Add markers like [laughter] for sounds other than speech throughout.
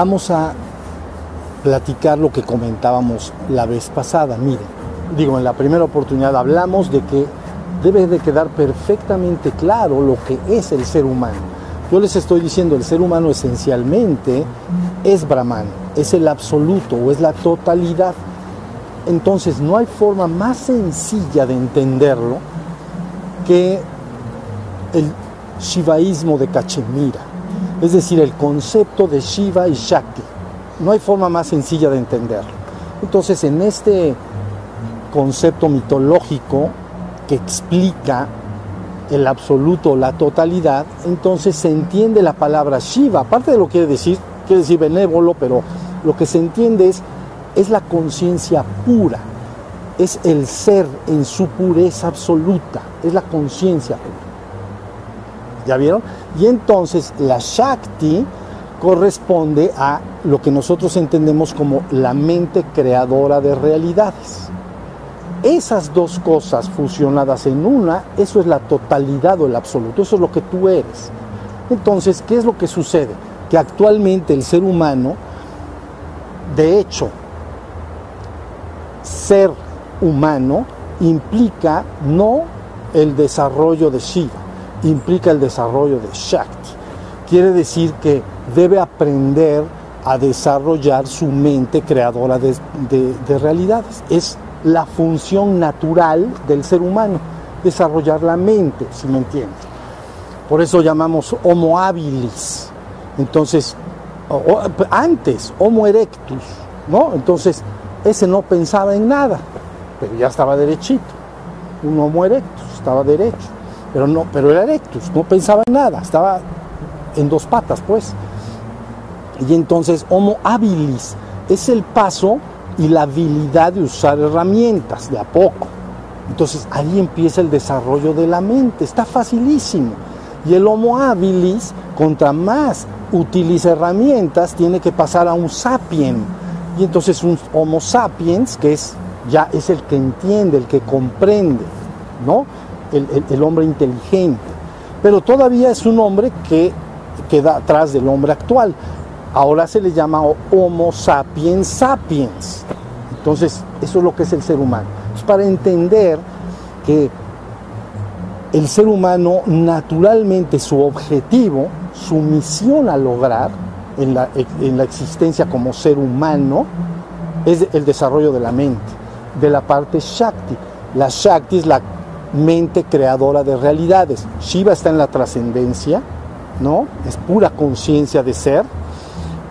vamos a platicar lo que comentábamos la vez pasada. Miren, digo, en la primera oportunidad hablamos de que debe de quedar perfectamente claro lo que es el ser humano. Yo les estoy diciendo, el ser humano esencialmente es Brahman, es el absoluto o es la totalidad. Entonces no hay forma más sencilla de entenderlo que el shivaísmo de Cachemira, es decir, el concepto de Shiva y Shakti. No hay forma más sencilla de entenderlo. Entonces, en este concepto mitológico que explica el absoluto, la totalidad, entonces se entiende la palabra Shiva. Aparte de lo que quiere decir, quiere decir benévolo, pero lo que se entiende es, es la conciencia pura, es el ser en su pureza absoluta, es la conciencia pura. ¿Ya vieron? Y entonces la Shakti corresponde a lo que nosotros entendemos como la mente creadora de realidades. Esas dos cosas fusionadas en una, eso es la totalidad o el absoluto, eso es lo que tú eres. Entonces, ¿qué es lo que sucede? Que actualmente el ser humano, de hecho, ser humano implica no el desarrollo de Shiva, implica el desarrollo de Shakti. Quiere decir que debe aprender a desarrollar su mente creadora de, realidades. Es la función natural del ser humano, desarrollar la mente, si me entiendes. Por eso llamamos Homo habilis. Entonces, antes, Homo erectus, ¿no? Entonces, ese no pensaba en nada, pero ya estaba derechito. Un Homo erectus, estaba derecho pero no, pero era erectus, no pensaba en nada, estaba en dos patas, pues. Y entonces Homo habilis es el paso y la habilidad de usar herramientas de a poco. Entonces ahí empieza el desarrollo de la mente, está facilísimo. Y el Homo habilis, contra más utiliza herramientas, tiene que pasar a un sapien. Y entonces un Homo sapiens, que es ya es el que entiende, el que comprende, ¿no? El, hombre inteligente, pero todavía es un hombre que queda atrás del hombre actual. Ahora se le llama Homo sapiens sapiens. Entonces, eso es lo que es el ser humano. para entender que el ser humano naturalmente su objetivo, su misión a lograr en la, en la existencia como ser humano es el desarrollo de la mente, de la parte Shakti. La Shakti es la mente creadora de realidades. Shiva está en la trascendencia, ¿no? Es pura conciencia de ser.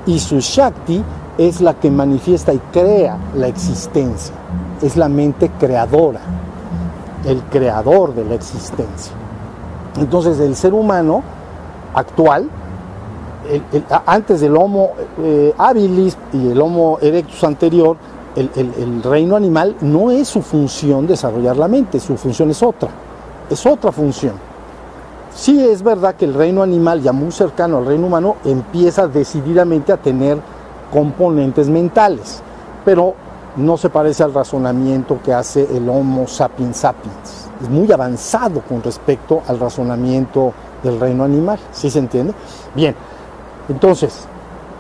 Y su Shakti es la que manifiesta y crea la existencia. Es la mente creadora, el creador de la existencia. Entonces el ser humano actual, antes del Homo eh, habilis y el Homo erectus anterior, el, reino animal no es su función desarrollar la mente, su función es otra, es otra función. Sí es verdad que el reino animal, ya muy cercano al reino humano, empieza decididamente a tener componentes mentales, pero no se parece al razonamiento que hace el Homo sapiens sapiens. Es muy avanzado con respecto al razonamiento del reino animal, ¿sí se entiende? Bien, entonces,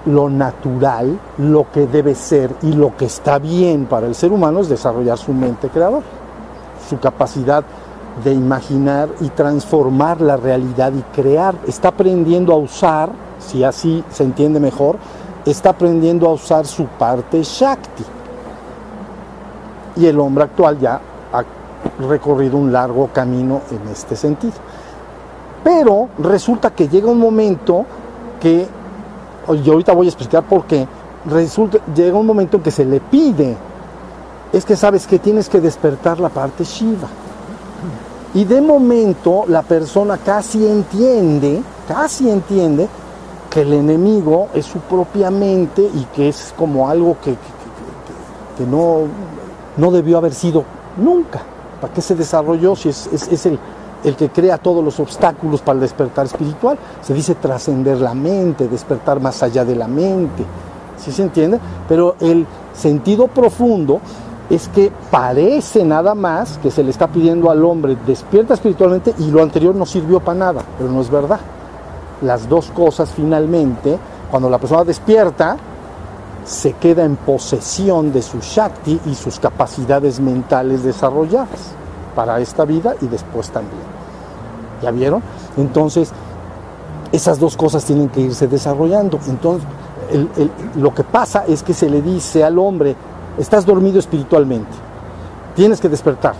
lo natural, lo que debe ser y lo que está bien para el ser humano es desarrollar su mente creadora, su capacidad de imaginar y transformar la realidad y crear. Está aprendiendo a usar, si así se entiende mejor, está aprendiendo a usar su parte Shakti. Y el hombre actual ya ha recorrido un largo camino en este sentido. Pero resulta que llega un momento que y ahorita voy a explicar por qué, resulta, llega un momento en que se le pide, es que sabes que tienes que despertar la parte Shiva. Y de momento la persona casi entiende, casi entiende que el enemigo es su propia mente y que es como algo que, que, no, no debió haber sido nunca. ¿Para qué se desarrolló si es, es el, el que crea todos los obstáculos para el despertar espiritual. Se dice trascender la mente, despertar más allá de la mente. ¿Sí se entiende? Pero el sentido profundo es que parece nada más que se le está pidiendo al hombre despierta espiritualmente y lo anterior no sirvió para nada, pero no es verdad. Las dos cosas finalmente Cuando la persona despierta, se queda en posesión de su Shakti y sus capacidades mentales desarrolladas para esta vida y después también. ¿Ya vieron? Entonces, esas dos cosas tienen que irse desarrollando. Entonces, lo que pasa es que se le dice al hombre, estás dormido espiritualmente, tienes que despertar.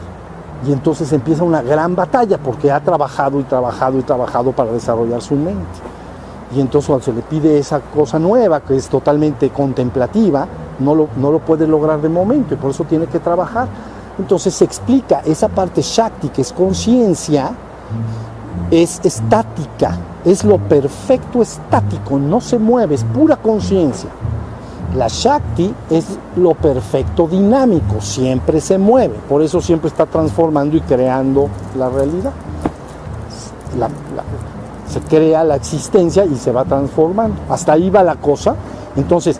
Y entonces empieza una gran batalla porque ha trabajado y trabajado y trabajado para desarrollar su mente. Y entonces cuando se le pide esa cosa nueva, que es totalmente contemplativa, no lo, no lo puede lograr de momento y por eso tiene que trabajar. Entonces se explica, esa parte Shakti, que es conciencia, es estática, es lo perfecto estático, no se mueve, es pura conciencia. La Shakti es lo perfecto dinámico, siempre se mueve, por eso siempre está transformando y creando la realidad. se crea la existencia y se va transformando. Hasta ahí va la cosa. Entonces,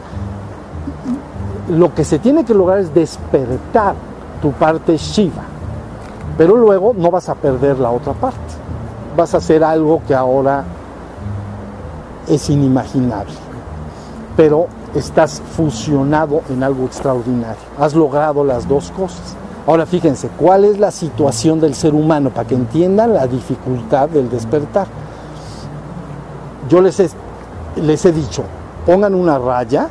lo que se tiene que lograr es despertar tu parte Shiva, pero luego no vas a perder la otra parte. Vas a hacer algo que ahora es inimaginable. Pero estás fusionado en algo extraordinario. Has logrado las dos cosas. Ahora fíjense, ¿cuál es la situación del ser humano para que entiendan la dificultad del despertar? Yo les he, les he dicho, pongan una raya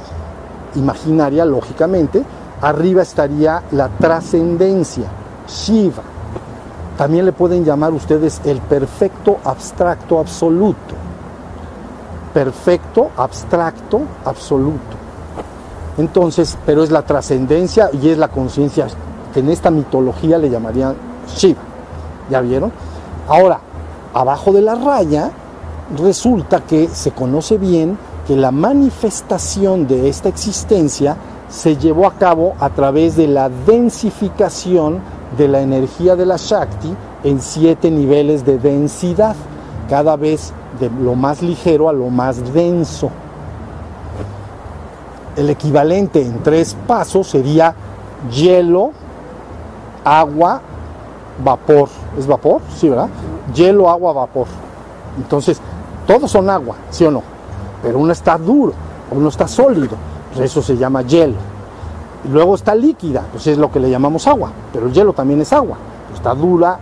imaginaria, lógicamente, arriba estaría la trascendencia, Shiva. También le pueden llamar ustedes el perfecto abstracto absoluto perfecto, abstracto, absoluto. Entonces, pero es la trascendencia y es la conciencia que en esta mitología le llamarían Shiva. ¿Ya vieron? Ahora, abajo de la raya resulta que se conoce bien que la manifestación de esta existencia se llevó a cabo a través de la densificación de la energía de la Shakti en siete niveles de densidad, cada vez de lo más ligero a lo más denso. El equivalente en tres pasos sería hielo, agua, vapor. ¿Es vapor? Sí, ¿verdad? Hielo, agua, vapor. Entonces, todos son agua, ¿sí o no? Pero uno está duro, uno está sólido, eso se llama hielo. Y luego está líquida, pues es lo que le llamamos agua, pero el hielo también es agua. Está dura,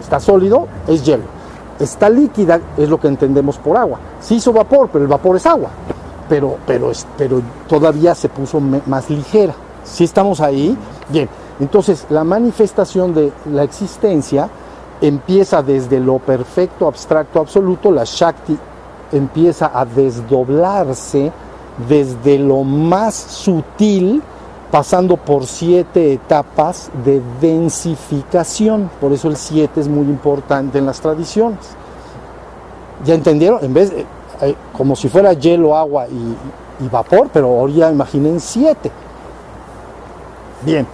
está sólido, es hielo está líquida, es lo que entendemos por agua. Se hizo vapor, pero el vapor es agua, pero, pero, pero todavía se puso más ligera. Si estamos ahí, bien. Entonces, la manifestación de la existencia empieza desde lo perfecto, abstracto, absoluto, la Shakti empieza a desdoblarse desde lo más sutil pasando por siete etapas de densificación. Por eso el siete es muy importante en las tradiciones. ¿Ya entendieron? En vez eh, como si fuera hielo, agua y, vapor, pero ahora imaginen siete. Bien,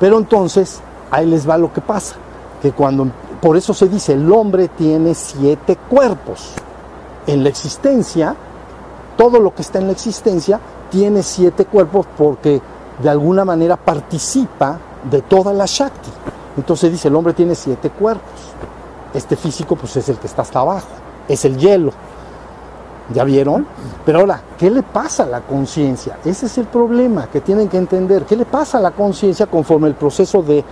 pero entonces ahí les va lo que pasa, que cuando, por eso se dice, el hombre tiene siete cuerpos. En la existencia, todo lo que está en la existencia tiene siete cuerpos porque de alguna manera participa de toda la Shakti. Entonces dice, el hombre tiene siete cuerpos. Este físico pues es el que está hasta abajo, es el hielo. ¿Ya vieron? Pero ahora, ¿qué le pasa a la conciencia? Ese es el problema que tienen que entender. ¿Qué le pasa a la conciencia conforme el proceso de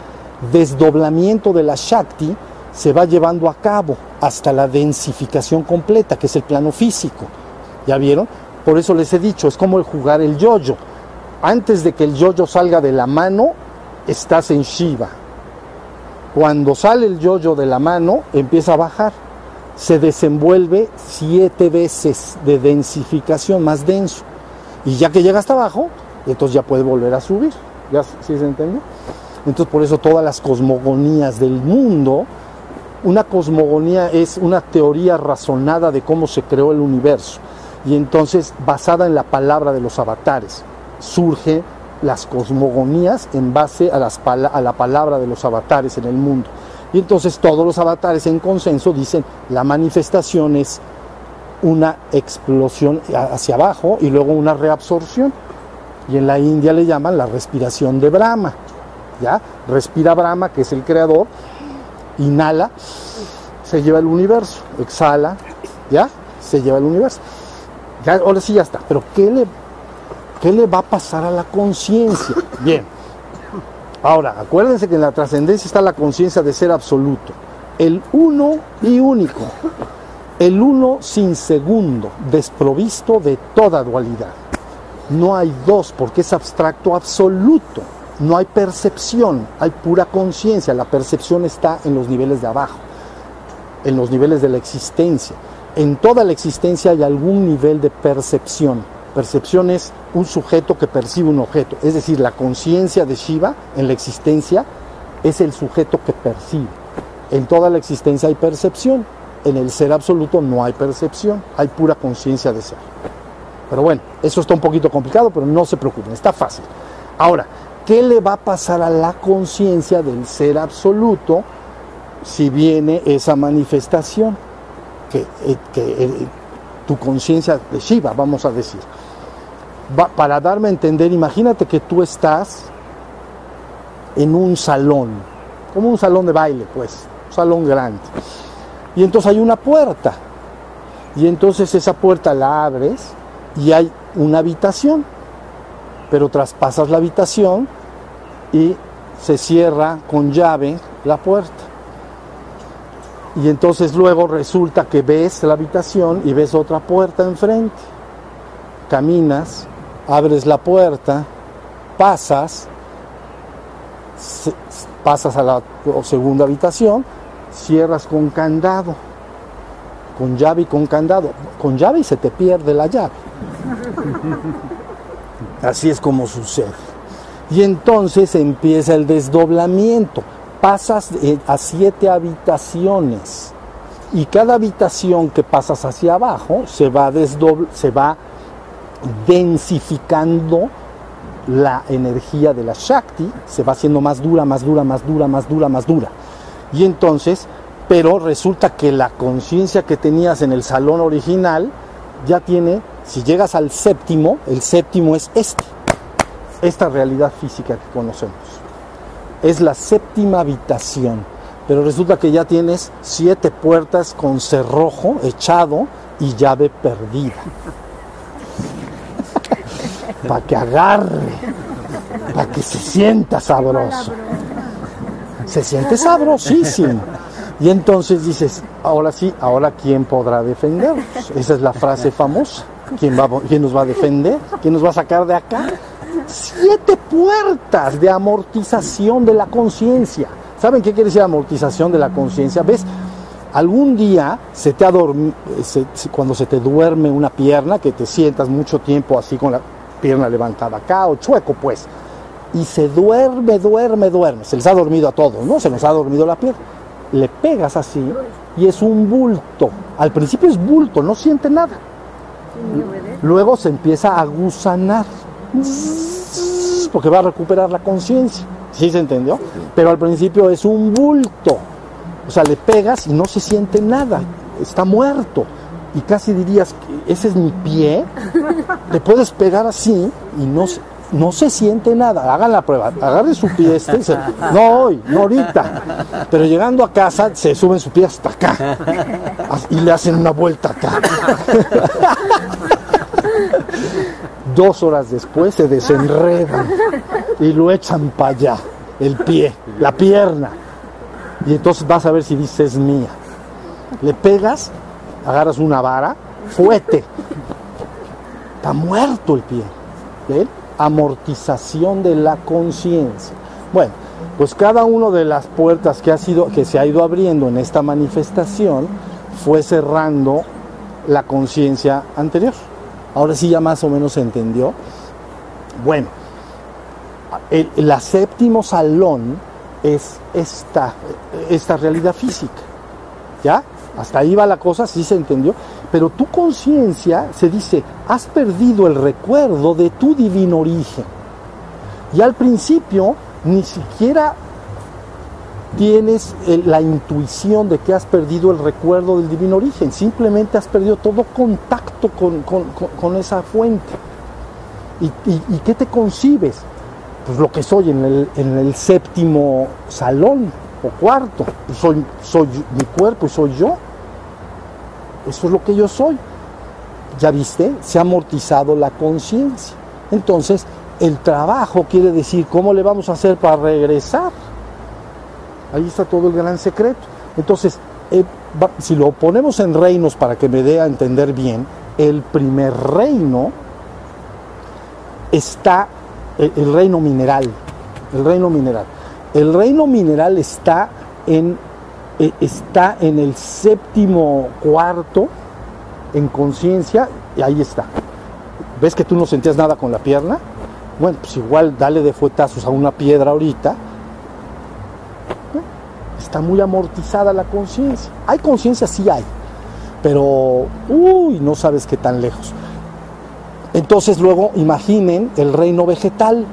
desdoblamiento de la Shakti se va llevando a cabo hasta la densificación completa, que es el plano físico? ¿Ya vieron? Por eso les he dicho, es como el jugar el yoyo antes de que el yoyo salga de la mano, estás en Shiva. Cuando sale el yoyo de la mano, empieza a bajar. Se desenvuelve siete veces de densificación, más denso. Y ya que llega hasta abajo, entonces ya puede volver a subir. ¿Ya sí se entendió? Entonces por eso todas las cosmogonías del mundo, una cosmogonía es una teoría razonada de cómo se creó el universo. Y entonces basada en la palabra de los avatares surgen las cosmogonías en base a la palabra de los avatares en el mundo. Y entonces todos los avatares en consenso dicen la manifestación es una explosión hacia abajo y luego una reabsorción. Y en la India le llaman la respiración de Brahma. ¿Ya? Respira Brahma, que es el creador, inhala, se lleva el universo, exhala, ¿ya? Se lleva el universo. Ya, ahora sí ya está. Pero ¿qué le, qué le va a pasar a la conciencia? [laughs] Bien. Ahora, acuérdense que en la trascendencia está la conciencia de ser absoluto. El uno y único. El uno sin segundo, desprovisto de toda dualidad. No hay dos porque es abstracto absoluto. No hay percepción, hay pura conciencia. La percepción está en los niveles de abajo, en los niveles de la existencia. En toda la existencia hay algún nivel de percepción. Percepción es un sujeto que percibe un objeto. Es decir, la conciencia de Shiva en la existencia es el sujeto que percibe. En toda la existencia hay percepción. En el ser absoluto no hay percepción, hay pura conciencia de ser. Pero bueno, eso está un poquito complicado, pero no se preocupen, está fácil. Ahora, ¿qué le va a pasar a la conciencia del ser absoluto si viene esa manifestación? Que, eh, eh, tu conciencia de Shiva, vamos a decir para darme a entender, imagínate que tú estás en un salón, como un salón de baile, pues, un salón grande. Y entonces hay una puerta. Y entonces esa puerta la abres y hay una habitación. Pero traspasas la habitación y se cierra con llave la puerta. Y entonces luego resulta que ves la habitación y ves otra puerta enfrente. Caminas abres la puerta, pasas, pasas a la segunda habitación, cierras con candado, con llave y con candado. Con llave y se te pierde la llave. [laughs] Así es como sucede. Y entonces empieza el desdoblamiento. Pasas eh, a siete habitaciones y cada habitación que pasas hacia abajo se va, se va densificando la energía de la Shakti, se va haciendo más dura, más dura, más dura, más dura, más dura. Y entonces, pero resulta que la conciencia que tenías en el salón original ya tiene, si llegas al séptimo, el séptimo es este, esta realidad física que conocemos. Es la séptima habitación, pero resulta que ya tienes siete puertas con cerrojo echado y llave perdida [laughs] para que agarre, para que se sienta sabroso. Se siente sabrosísimo. Y entonces dices, ahora sí, ahora ¿quién podrá defendernos? Esa es la frase famosa. ¿Quién, va, ¿Quién nos va a defender? ¿Quién nos va a sacar de acá? Siete puertas de amortización de la conciencia. ¿Saben qué quiere decir amortización de la conciencia? ¿Ves? Algún día se te cuando se te duerme una pierna, que te sientas mucho tiempo así con la pierna levantada acá o chueco pues. Y se duerme, duerme, duerme. Se les ha dormido a todos, ¿no? Se nos ha dormido la pierna. Le pegas así y es un bulto. Al principio es bulto, no siente nada. Luego se empieza a gusanar. Porque va a recuperar la conciencia. ¿Sí se entendió? Pero al principio es un bulto. O sea, le pegas y no se siente nada. Está muerto y casi dirías, ese es mi pie, le puedes pegar así y no, no se siente nada. Hagan la prueba, agarre su pie este, no hoy, no ahorita. Pero llegando a casa se suben su pie hasta acá y le hacen una vuelta acá. [laughs] Dos horas después se desenredan y lo echan para allá, el pie, la pierna. Y entonces vas a ver si dices mía. Le pegas agarras una vara, fuete. Está muerto el pie. Amortización de la conciencia. Bueno, pues cada una de las puertas que, ha sido, que se ha ido abriendo en esta manifestación fue cerrando la conciencia anterior. Ahora sí ya más o menos se entendió. Bueno, el, el séptimo salón es esta, esta realidad física. ¿Ya? Hasta ahí va la cosa, sí se entendió. Pero tu conciencia se dice, has perdido el recuerdo de tu divino origen. Y al principio ni siquiera tienes la intuición de que has perdido el recuerdo del divino origen, simplemente has perdido todo contacto con, esa fuente. ¿Y, qué te concibes? Pues lo que soy en el, en el séptimo salón, o cuarto. Soy, soy mi cuerpo y soy yo. Eso es lo que yo soy. ya viste, se ha amortizado la conciencia. Entonces, el trabajo quiere decir cómo le vamos a hacer para regresar. Ahí está todo el gran secreto. Entonces, eh, si lo ponemos en reinos para que me dé a entender bien, el primer reino está el, reino mineral. El reino mineral. El reino mineral está en, eh, está en el séptimo cuarto en conciencia y ahí está. ¿Ves que tú no sentías nada con la pierna? Bueno, pues igual dale de fuetazos a una piedra ahorita. Está muy amortizada la conciencia. Hay conciencia, sí hay, pero uy, no sabes qué tan lejos. Entonces luego imaginen el reino vegetal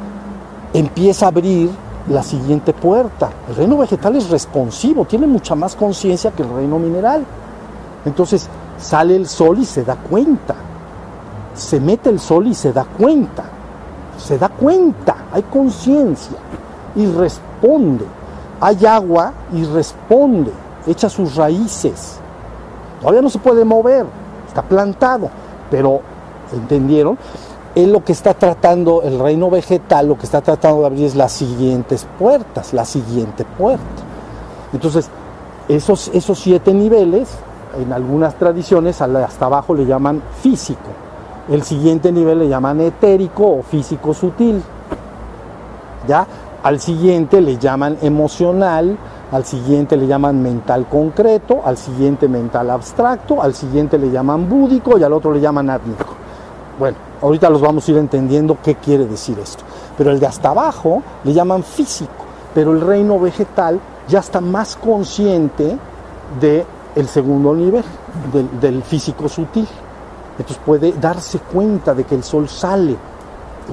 empieza a abrir la siguiente puerta. El reino vegetal es responsivo, tiene mucha más conciencia que el reino mineral. Entonces sale el sol y se da cuenta. Se mete el sol y se da cuenta. Se da cuenta, hay conciencia y responde. Hay agua y responde, echa sus raíces. Todavía no se puede mover, está plantado, pero ¿entendieron? Él lo que está tratando, el reino vegetal, lo que está tratando de abrir es las siguientes puertas, la siguiente puerta. Entonces, esos, esos siete niveles, en algunas tradiciones, hasta abajo le llaman físico. El siguiente nivel le llaman etérico o físico sutil. ¿Ya? Al siguiente le llaman emocional, al siguiente le llaman mental concreto, al siguiente mental abstracto, al siguiente le llaman búdico y al otro le llaman átmico. Bueno, ahorita los vamos a ir entendiendo qué quiere decir esto. Pero el de hasta abajo le llaman físico, pero el reino vegetal ya está más consciente del el segundo nivel, del, físico sutil. Entonces puede darse cuenta de que el sol sale,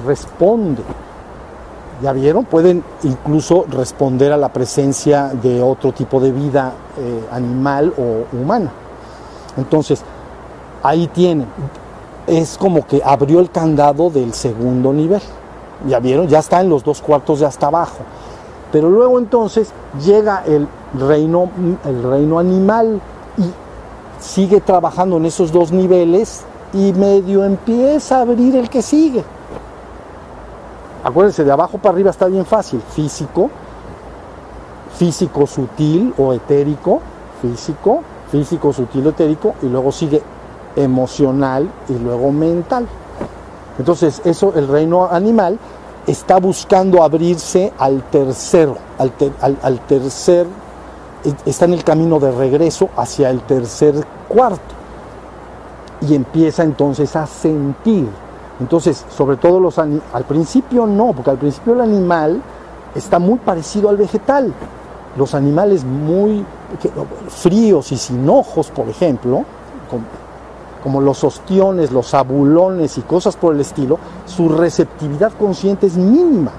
responde. ¿Ya vieron? Pueden incluso responder a la presencia de otro tipo de vida eh, animal o humana. Entonces, ahí tienen es como que abrió el candado del segundo nivel. Ya vieron, ya está en los dos cuartos de hasta abajo. Pero luego entonces llega el reino, el reino animal y sigue trabajando en esos dos niveles y medio empieza a abrir el que sigue. Acuérdense, de abajo para arriba está bien fácil. Físico, físico sutil o etérico, físico, físico sutil o etérico, y luego sigue emocional y luego mental. Entonces, eso, el reino animal está buscando abrirse al tercero, al, tercer, e, está en el camino de regreso hacia el tercer cuarto y empieza entonces a sentir. Entonces, sobre todo los al principio no, porque al principio el animal está muy parecido al vegetal. Los animales muy fríos y sin ojos, por ejemplo, como los ostiones, los abulones y cosas por el estilo, su receptividad consciente es mínima.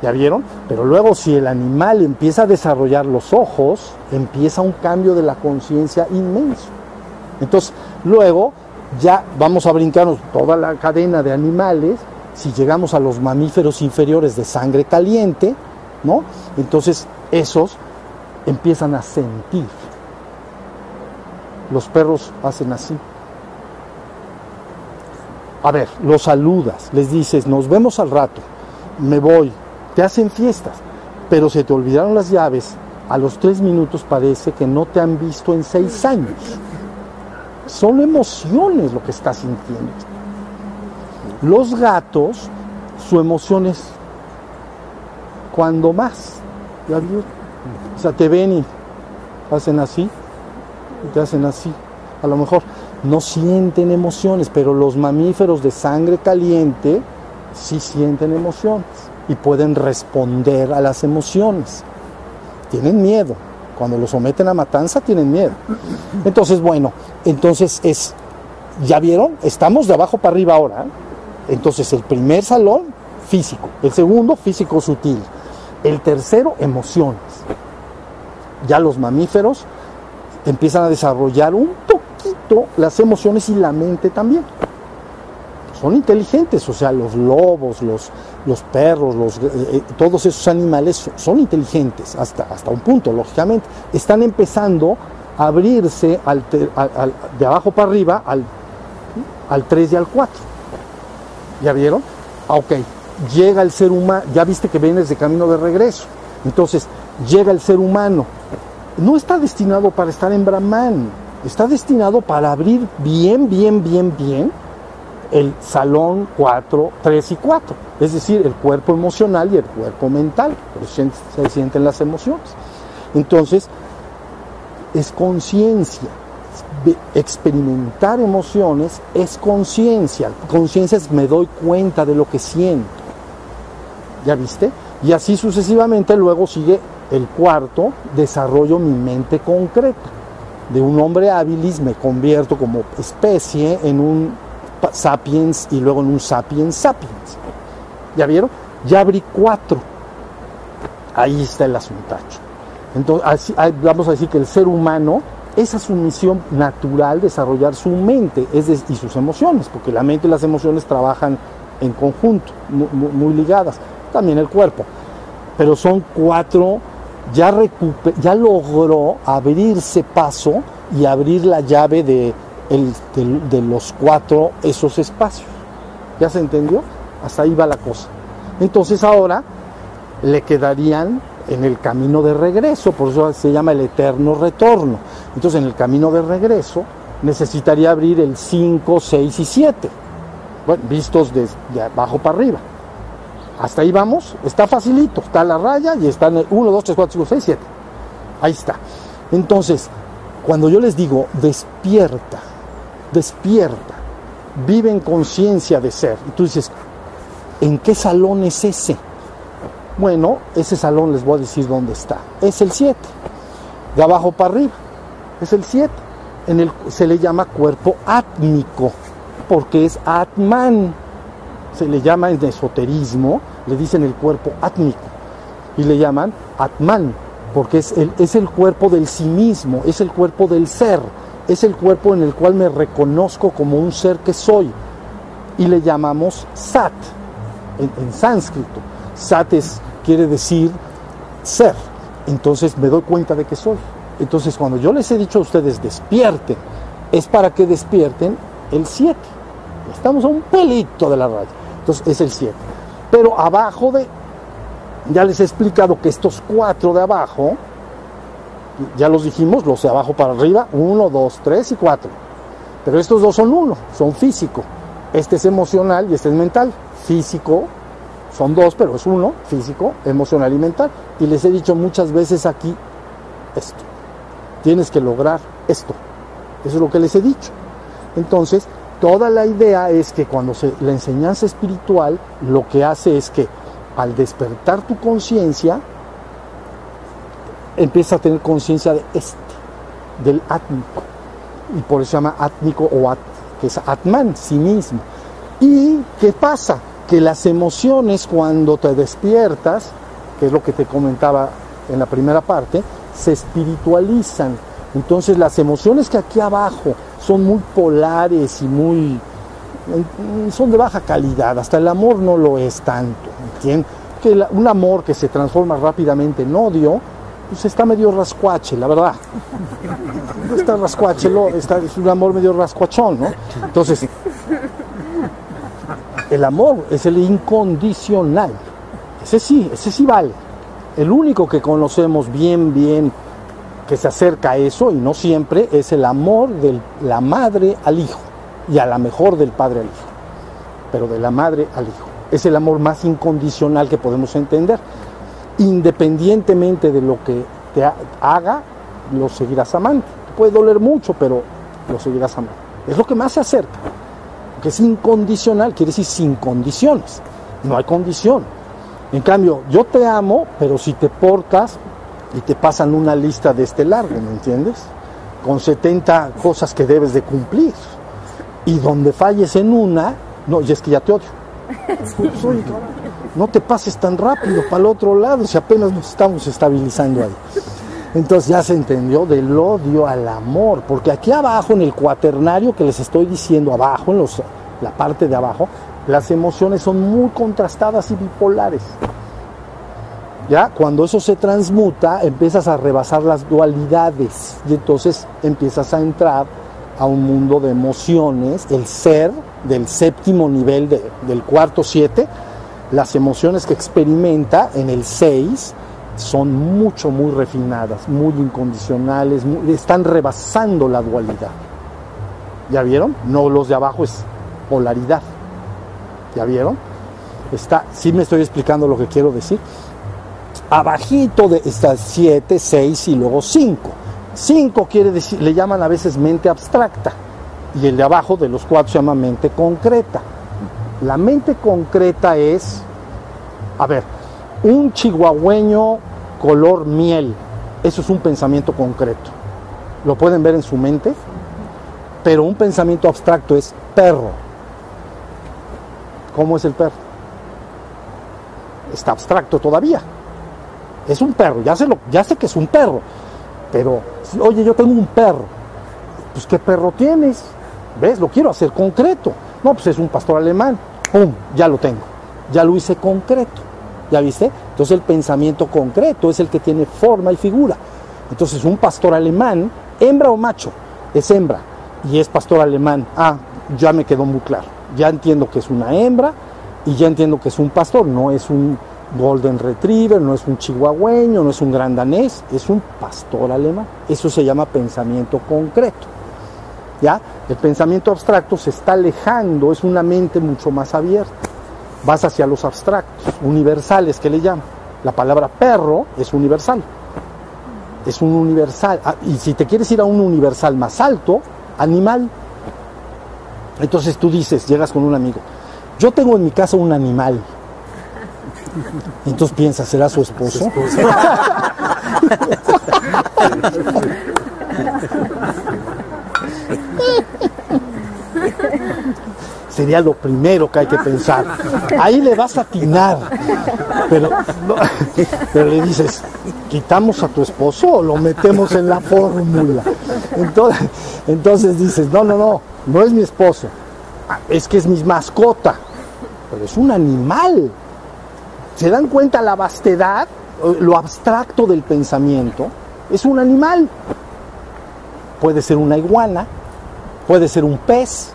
¿Ya vieron? Pero luego si el animal empieza a desarrollar los ojos, empieza un cambio de la conciencia inmenso. Entonces, luego ya vamos a brincarnos toda la cadena de animales, si llegamos a los mamíferos inferiores de sangre caliente, ¿no? Entonces esos empiezan a sentir. Los perros hacen así a ver, los saludas, les dices, nos vemos al rato, me voy, te hacen fiestas, pero se te olvidaron las llaves, a los tres minutos parece que no te han visto en seis años. Son emociones lo que estás sintiendo. Los gatos, su emoción es cuando más. ¿Ya vio? O sea, te ven y hacen así, y te hacen así. A lo mejor no sienten emociones, pero los mamíferos de sangre caliente sí sienten emociones y pueden responder a las emociones. Tienen miedo. Cuando los someten a matanza tienen miedo. Entonces, bueno, entonces es, ¿ya vieron? Estamos de abajo para arriba ahora. Entonces, el primer salón, físico. El segundo, físico sutil. El tercero, emociones. Ya los mamíferos empiezan a desarrollar un las emociones y la mente también. Son inteligentes, o sea, los lobos, los, los perros, los, eh, eh, todos esos animales son, inteligentes hasta, hasta un punto, lógicamente. Están empezando a abrirse de abajo para arriba al, al 3 y al 4. ¿Ya vieron? Ah, ok, llega el ser humano, ya viste que vienes de camino de regreso. Entonces, llega el ser humano. No está destinado para estar en Brahman, está destinado para abrir bien, bien, bien, bien el salón 4, 3 y 4. Es decir, el cuerpo emocional y el cuerpo mental. Se sienten las emociones. Entonces, es conciencia. Experimentar emociones es conciencia. Conciencia es me doy cuenta de lo que siento. ¿Ya viste? Y así sucesivamente luego sigue el cuarto, desarrollo mi mente concreta. De un hombre hábilis me convierto como especie en un sapiens y luego en un sapiens sapiens. ¿Ya vieron? Ya abrí cuatro. Ahí está el asuntacho. Entonces, vamos a decir que el ser humano, esa es su misión natural, desarrollar su mente y sus emociones, porque la mente y las emociones trabajan en conjunto, muy, ligadas, también el cuerpo. Pero son cuatro, ya, ya logró abrirse paso y abrir la llave de, de los cuatro esos espacios. ¿Ya se entendió? Hasta ahí va la cosa. Entonces ahora le quedarían en el camino de regreso, por eso se llama el eterno retorno. Entonces en el camino de regreso necesitaría abrir el 5, 6 y 7, bueno, vistos de, abajo para arriba. Hasta ahí vamos, está facilito, está la raya y están 1, 2, 3, 4, 5, 6, 7. Ahí está. Entonces, cuando yo les digo despierta, despierta, vive en conciencia de ser, y tú dices, ¿en qué salón es ese? Bueno, ese salón les voy a decir dónde está. Es el 7. De abajo para arriba. Es el 7. En el, se le llama cuerpo átmico, porque es Atman. Se le llama en esoterismo, le dicen el cuerpo átmico. Y le llaman Atman, porque es el, es el cuerpo del sí mismo, es el cuerpo del ser, es el cuerpo en el cual me reconozco como un ser que soy. Y le llamamos Sat en, sánscrito. Sat es quiere decir ser. Entonces me doy cuenta de que soy. Entonces cuando yo les he dicho a ustedes despierten, es para que despierten el 7. Estamos a un pelito de la raya. Entonces es el 7. Pero abajo de, ya les he explicado que estos cuatro de abajo, ya los dijimos, los de abajo para arriba, 1, 2, 3 y 4. Pero estos dos son uno, son físico. Este es emocional y este es mental. Físico son dos, pero es uno, físico, emocional y mental. Y les he dicho muchas veces aquí esto. Tienes que lograr esto. Eso es lo que les he dicho. Entonces, toda la idea es que cuando la enseñanza espiritual lo que hace es que al despertar tu conciencia, empieza a tener conciencia de este, del átmico. Y por eso se llama átmico o que es atman, sí mismo. ¿Y qué pasa? que las emociones cuando te despiertas, que es lo que te comentaba en la primera parte, se espiritualizan. Entonces las emociones que aquí abajo son muy polares y muy son de baja calidad, hasta el amor no lo es tanto, ¿entiendes? Que un amor que se transforma rápidamente en odio, pues está medio rascuache, la verdad. No está rascuache, está, es un amor medio rascuachón, ¿no? Entonces, el amor es el incondicional. Ese sí, ese sí vale. El único que conocemos bien, bien, que se acerca a eso, y no siempre, es el amor de la madre al hijo, y a la mejor del padre al hijo, pero de la madre al hijo. Es el amor más incondicional que podemos entender. Independientemente de lo que te haga, lo seguirás amando. puede doler mucho, pero lo seguirás amando. Es lo que más se acerca que es incondicional, quiere decir sin condiciones. No hay condición. En cambio, yo te amo, pero si te portas y te pasan una lista de este largo, ¿me entiendes? Con 70 cosas que debes de cumplir. Y donde falles en una, no, y es que ya te odio. [laughs] Pues, no te pases tan rápido para el otro lado, si apenas nos estamos estabilizando ahí. Entonces ya se entendió del odio al amor, porque aquí abajo en el cuaternario que les estoy diciendo, abajo, en los, la parte de abajo, las emociones son muy contrastadas y bipolares. Ya, cuando eso se transmuta, empiezas a rebasar las dualidades y entonces empiezas a entrar a un mundo de emociones, el ser del séptimo nivel del cuarto siete, las emociones que experimenta en el 6 son mucho, muy refinadas, muy incondicionales, están rebasando la dualidad. ¿Ya vieron? No los de abajo es polaridad. ¿Ya vieron? Está, sí me estoy explicando lo que quiero decir. Abajito de estas 7, 6 y luego 5. 5 quiere decir, le llaman a veces mente abstracta. Y el de abajo de los cuatro se llama mente concreta. La mente concreta es, a ver, un chihuahueño color miel. Eso es un pensamiento concreto. Lo pueden ver en su mente, pero un pensamiento abstracto es perro. ¿Cómo es el perro? Está abstracto todavía. Es un perro, ya sé, lo, ya sé que es un perro, pero, oye, yo tengo un perro. Pues, ¿qué perro tienes? ¿Ves? Lo quiero hacer concreto. No, pues es un pastor alemán. ¡Pum! Ya lo tengo. Ya lo hice concreto. ¿Ya viste? Entonces el pensamiento concreto es el que tiene forma y figura. Entonces un pastor alemán, hembra o macho, es hembra y es pastor alemán. Ah, ya me quedó muy claro. Ya entiendo que es una hembra y ya entiendo que es un pastor, no es un golden retriever, no es un chihuahueño, no es un gran danés, es un pastor alemán. Eso se llama pensamiento concreto. ¿Ya? El pensamiento abstracto se está alejando, es una mente mucho más abierta vas hacia los abstractos, universales que le llaman. La palabra perro es universal. Es un universal. Ah, y si te quieres ir a un universal más alto, animal. Entonces tú dices, llegas con un amigo, yo tengo en mi casa un animal. Entonces piensas, ¿será su esposo? [laughs] [laughs] [laughs] sería lo primero que hay que pensar. Ahí le vas a atinar. [laughs] Pero, le dices, ¿quitamos a tu esposo o lo metemos en la fórmula? Entonces, entonces dices, no, no, no, no es mi esposo. Es que es mi mascota. Pero es un animal. ¿Se dan cuenta la vastedad, lo abstracto del pensamiento? Es un animal. Puede ser una iguana, puede ser un pez,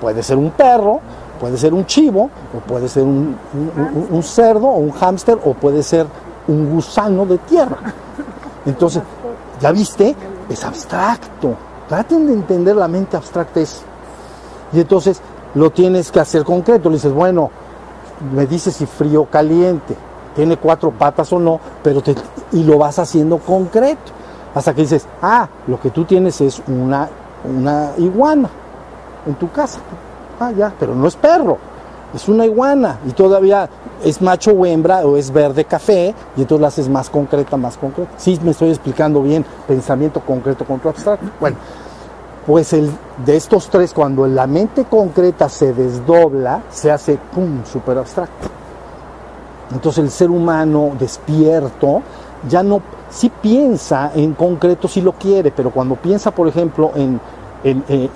Puede ser un perro, puede ser un chivo, o puede ser un, cerdo o un hámster, o puede ser un gusano de tierra. Entonces, ¿ya viste? Es abstracto. Traten de entender la mente abstracta es. Y entonces lo tienes que hacer concreto. Le dices, bueno, me dices si frío o caliente, tiene cuatro patas o no, pero y lo vas haciendo concreto. Hasta que dices, ah, lo que tú tienes es una, una iguana en tu casa. Ah, ya, pero no es perro, es una iguana y todavía es macho o hembra o es verde café y entonces la haces más concreta, más concreta. Sí, me estoy explicando bien, pensamiento concreto contra abstracto. Bueno, pues el, de estos tres, cuando la mente concreta se desdobla, se hace, ¡pum!, súper abstracto. Entonces el ser humano despierto ya no, sí piensa en concreto si lo quiere, pero cuando piensa, por ejemplo, en, en. Eh,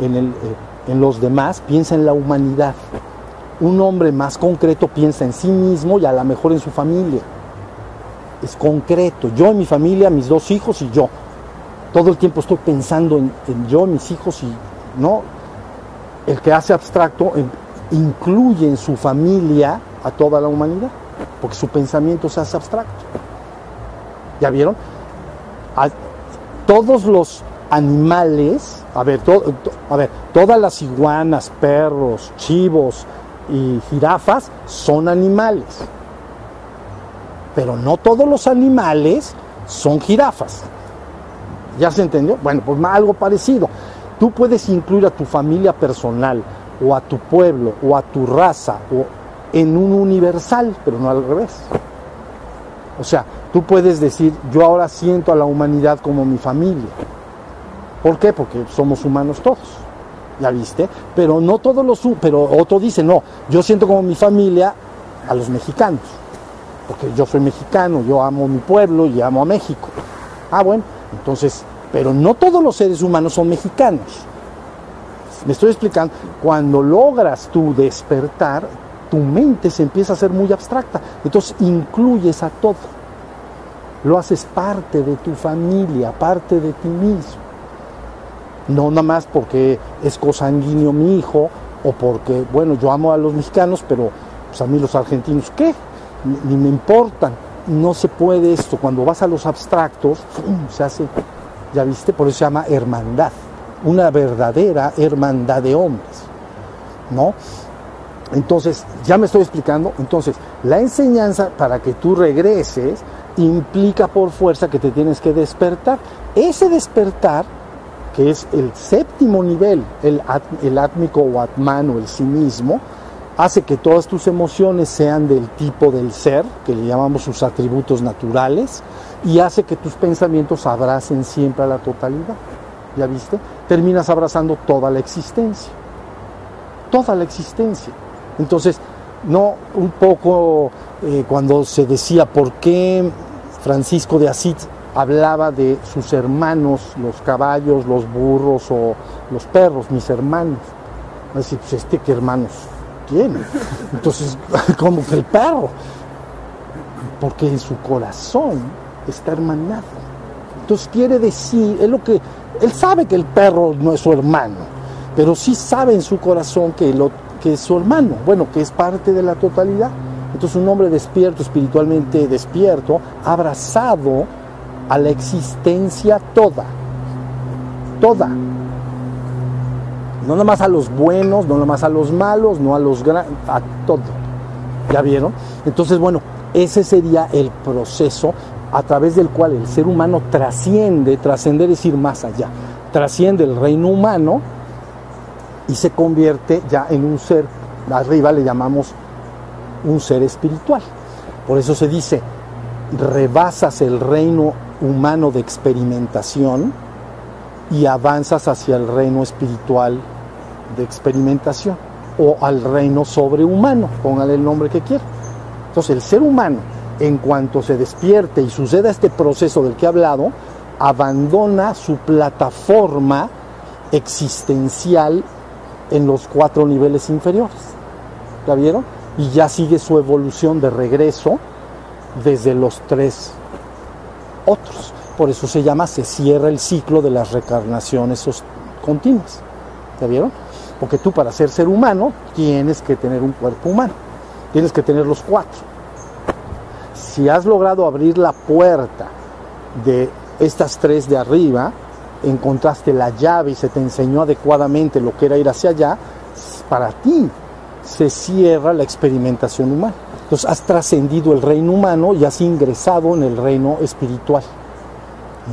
en los demás, piensa en la humanidad. Un hombre más concreto piensa en sí mismo y a lo mejor en su familia. Es concreto. Yo, en mi familia, mis dos hijos y yo. Todo el tiempo estoy pensando en, yo, mis hijos y no. El que hace abstracto incluye en su familia a toda la humanidad, porque su pensamiento se hace abstracto. ¿Ya vieron? todos los animales, a ver, a ver, todas las iguanas, perros, chivos y jirafas son animales. Pero no todos los animales son jirafas. ¿Ya se entendió? Bueno, pues algo parecido. Tú puedes incluir a tu familia personal o a tu pueblo o a tu raza o en un universal, pero no al revés. O sea, tú puedes decir, yo ahora siento a la humanidad como mi familia ¿Por qué? Porque somos humanos todos. ¿Ya viste? Pero no todos los... Pero otro dice, no, yo siento como mi familia a los mexicanos. Porque yo soy mexicano, yo amo mi pueblo y amo a México. Ah, bueno, entonces, pero no todos los seres humanos son mexicanos. Me estoy explicando, cuando logras tú despertar, tu mente se empieza a ser muy abstracta. Entonces incluyes a todo. Lo haces parte de tu familia, parte de ti mismo. No nada más porque es cosanguíneo mi hijo o porque, bueno, yo amo a los mexicanos, pero pues a mí los argentinos, ¿qué? Ni, me importan. No se puede esto. Cuando vas a los abstractos, se hace, ya viste, por eso se llama hermandad. Una verdadera hermandad de hombres. ¿No? Entonces, ya me estoy explicando. Entonces, la enseñanza para que tú regreses implica por fuerza que te tienes que despertar. Ese despertar, que es el séptimo nivel, el, el átmico o atman o el sí mismo, hace que todas tus emociones sean del tipo del ser, que le llamamos sus atributos naturales, y hace que tus pensamientos abracen siempre a la totalidad. ¿Ya viste? Terminas abrazando toda la existencia. Toda la existencia. Entonces, no un poco eh, cuando se decía por qué Francisco de Asís hablaba de sus hermanos, los caballos, los burros o los perros, mis hermanos. Es decir, pues este qué hermanos tiene. Entonces, [laughs] como que el perro, porque en su corazón está hermanado. Entonces quiere decir, es lo que, él sabe que el perro no es su hermano, pero sí sabe en su corazón que lo que es su hermano, bueno, que es parte de la totalidad. Entonces un hombre despierto, espiritualmente despierto, abrazado a la existencia toda, toda. No nada más a los buenos, no nada más a los malos, no a los grandes, a todo. ¿Ya vieron? Entonces, bueno, ese sería el proceso a través del cual el ser humano trasciende, trascender es ir más allá, trasciende el reino humano y se convierte ya en un ser, arriba le llamamos un ser espiritual. Por eso se dice, rebasas el reino humano de experimentación y avanzas hacia el reino espiritual de experimentación o al reino sobrehumano, póngale el nombre que quiera. Entonces el ser humano, en cuanto se despierte y suceda este proceso del que he hablado, abandona su plataforma existencial en los cuatro niveles inferiores. ¿Ya vieron? Y ya sigue su evolución de regreso desde los tres otros. Por eso se llama, se cierra el ciclo de las recarnaciones continuas. ¿Ya vieron? Porque tú para ser ser humano tienes que tener un cuerpo humano. Tienes que tener los cuatro. Si has logrado abrir la puerta de estas tres de arriba, encontraste la llave y se te enseñó adecuadamente lo que era ir hacia allá, para ti se cierra la experimentación humana. Entonces has trascendido el reino humano y has ingresado en el reino espiritual.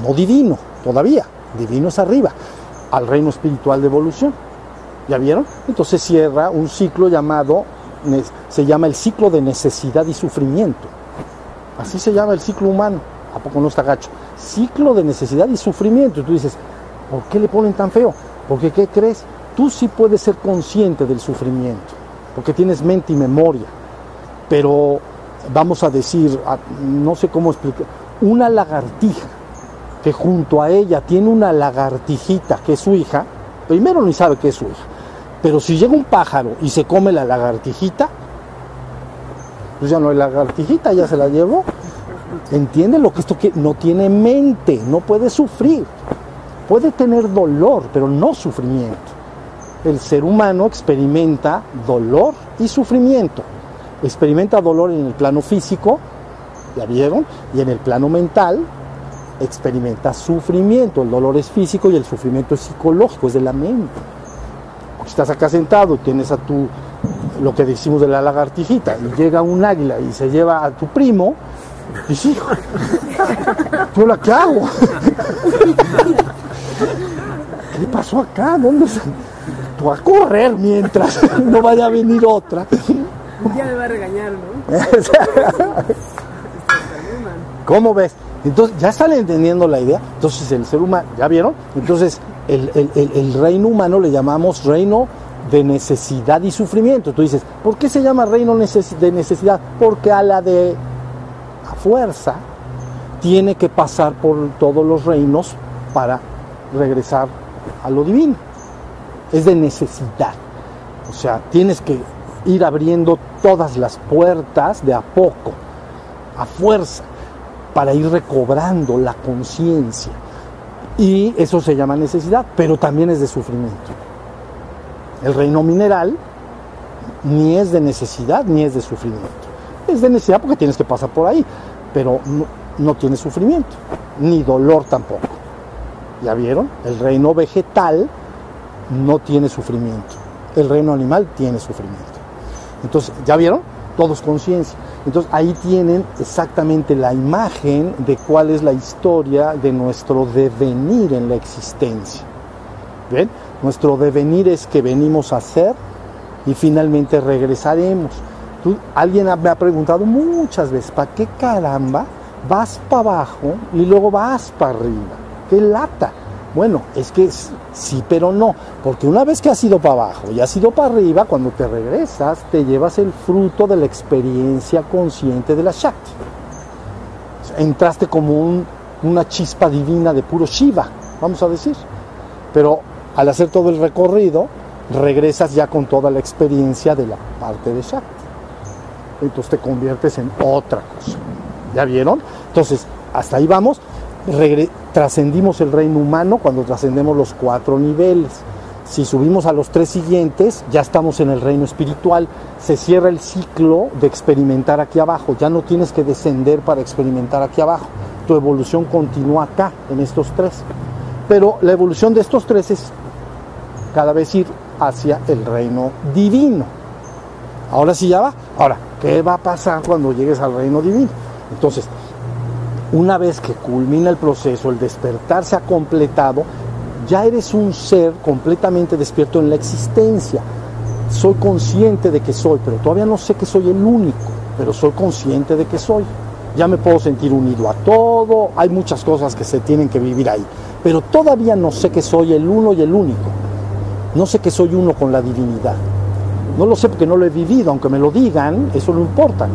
No divino, todavía. Divino es arriba, al reino espiritual de evolución. ¿Ya vieron? Entonces cierra un ciclo llamado, se llama el ciclo de necesidad y sufrimiento. Así se llama el ciclo humano. ¿A poco no está gacho? Ciclo de necesidad y sufrimiento. Y tú dices, ¿por qué le ponen tan feo? Porque, ¿qué crees? Tú sí puedes ser consciente del sufrimiento, porque tienes mente y memoria. Pero vamos a decir, no sé cómo explicar, una lagartija que junto a ella tiene una lagartijita que es su hija, primero ni sabe que es su hija, pero si llega un pájaro y se come la lagartijita, pues ya no hay lagartijita, ya se la llevó. ¿Entienden lo que esto que no tiene mente, no puede sufrir? Puede tener dolor, pero no sufrimiento. El ser humano experimenta dolor y sufrimiento. Experimenta dolor en el plano físico, ¿ya vieron? Y en el plano mental experimenta sufrimiento. El dolor es físico y el sufrimiento es psicológico, es de la mente. Estás acá sentado, tienes a tu, lo que decimos de la lagartijita, y llega un águila y se lleva a tu primo, y sí, ¿yo la [laughs] qué hago? ¿Qué pasó acá? ¿Dónde se... A correr mientras [laughs] no vaya a venir otra. Día me va a regañar, ¿no? [laughs] ¿Cómo ves? Entonces, ya están entendiendo la idea. Entonces, el ser humano, ¿ya vieron? Entonces, el, el, el, reino humano le llamamos reino de necesidad y sufrimiento. Tú dices, ¿por qué se llama reino de necesidad? Porque a la de a fuerza tiene que pasar por todos los reinos para regresar a lo divino. Es de necesidad. O sea, tienes que ir abriendo todas las puertas de a poco, a fuerza, para ir recobrando la conciencia. Y eso se llama necesidad, pero también es de sufrimiento. El reino mineral ni es de necesidad ni es de sufrimiento. Es de necesidad porque tienes que pasar por ahí, pero no, no tiene sufrimiento, ni dolor tampoco. ¿Ya vieron? El reino vegetal no tiene sufrimiento. El reino animal tiene sufrimiento. Entonces, ¿ya vieron? Todos conciencia. Entonces ahí tienen exactamente la imagen de cuál es la historia de nuestro devenir en la existencia. ¿Ven? Nuestro devenir es que venimos a ser y finalmente regresaremos. Alguien me ha preguntado muchas veces, ¿para qué caramba vas para abajo y luego vas para arriba? ¡Qué lata! Bueno, es que sí, pero no, porque una vez que has ido para abajo y has ido para arriba, cuando te regresas, te llevas el fruto de la experiencia consciente de la Shakti. Entraste como una chispa divina de puro Shiva, vamos a decir. Pero al hacer todo el recorrido, regresas ya con toda la experiencia de la parte de Shakti. Entonces te conviertes en otra cosa. ¿Ya vieron? Entonces, hasta ahí vamos trascendimos el reino humano cuando trascendemos los cuatro niveles. Si subimos a los tres siguientes, ya estamos en el reino espiritual. Se cierra el ciclo de experimentar aquí abajo. Ya no tienes que descender para experimentar aquí abajo. Tu evolución continúa acá, en estos tres. Pero la evolución de estos tres es cada vez ir hacia el reino divino. Ahora sí ya va. Ahora, ¿qué va a pasar cuando llegues al reino divino? Entonces, una vez que culmina el proceso, el despertar se ha completado, ya eres un ser completamente despierto en la existencia. Soy consciente de que soy, pero todavía no sé que soy el único, pero soy consciente de que soy. Ya me puedo sentir unido a todo, hay muchas cosas que se tienen que vivir ahí, pero todavía no sé que soy el uno y el único. No sé que soy uno con la divinidad. No lo sé porque no lo he vivido, aunque me lo digan, eso no importa.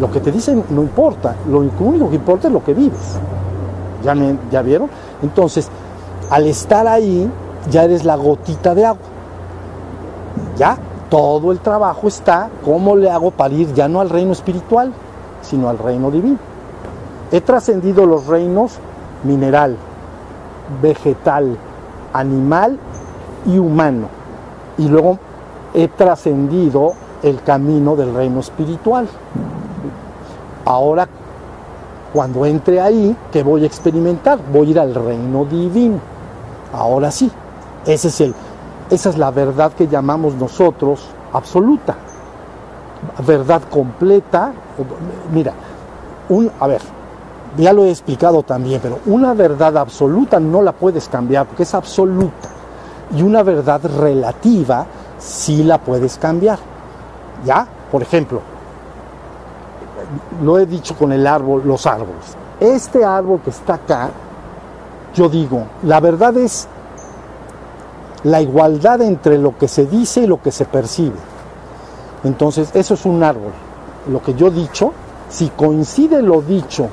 Lo que te dicen no importa, lo único que importa es lo que vives. ¿Ya, ¿Ya vieron? Entonces, al estar ahí, ya eres la gotita de agua. Ya, todo el trabajo está, ¿cómo le hago para ir ya no al reino espiritual, sino al reino divino? He trascendido los reinos mineral, vegetal, animal y humano. Y luego he trascendido el camino del reino espiritual. Ahora, cuando entre ahí, ¿qué voy a experimentar? Voy a ir al reino divino. Ahora sí, ese es el, esa es la verdad que llamamos nosotros absoluta. Verdad completa. Mira, un, a ver, ya lo he explicado también, pero una verdad absoluta no la puedes cambiar porque es absoluta. Y una verdad relativa sí la puedes cambiar. ¿Ya? Por ejemplo, lo he dicho con el árbol, los árboles. Este árbol que está acá, yo digo, la verdad es la igualdad entre lo que se dice y lo que se percibe. Entonces, eso es un árbol. Lo que yo he dicho, si coincide lo dicho